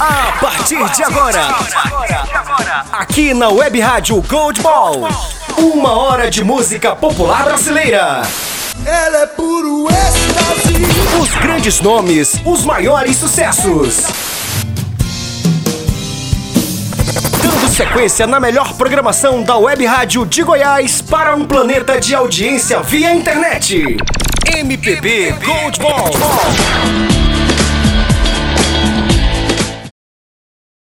A partir de agora, aqui na Web Rádio Gold Ball, uma hora de música popular brasileira. Ela é puro êxtase. Os grandes nomes, os maiores sucessos. Dando sequência na melhor programação da Web Rádio de Goiás para um planeta de audiência via internet. MPB Gold Ball.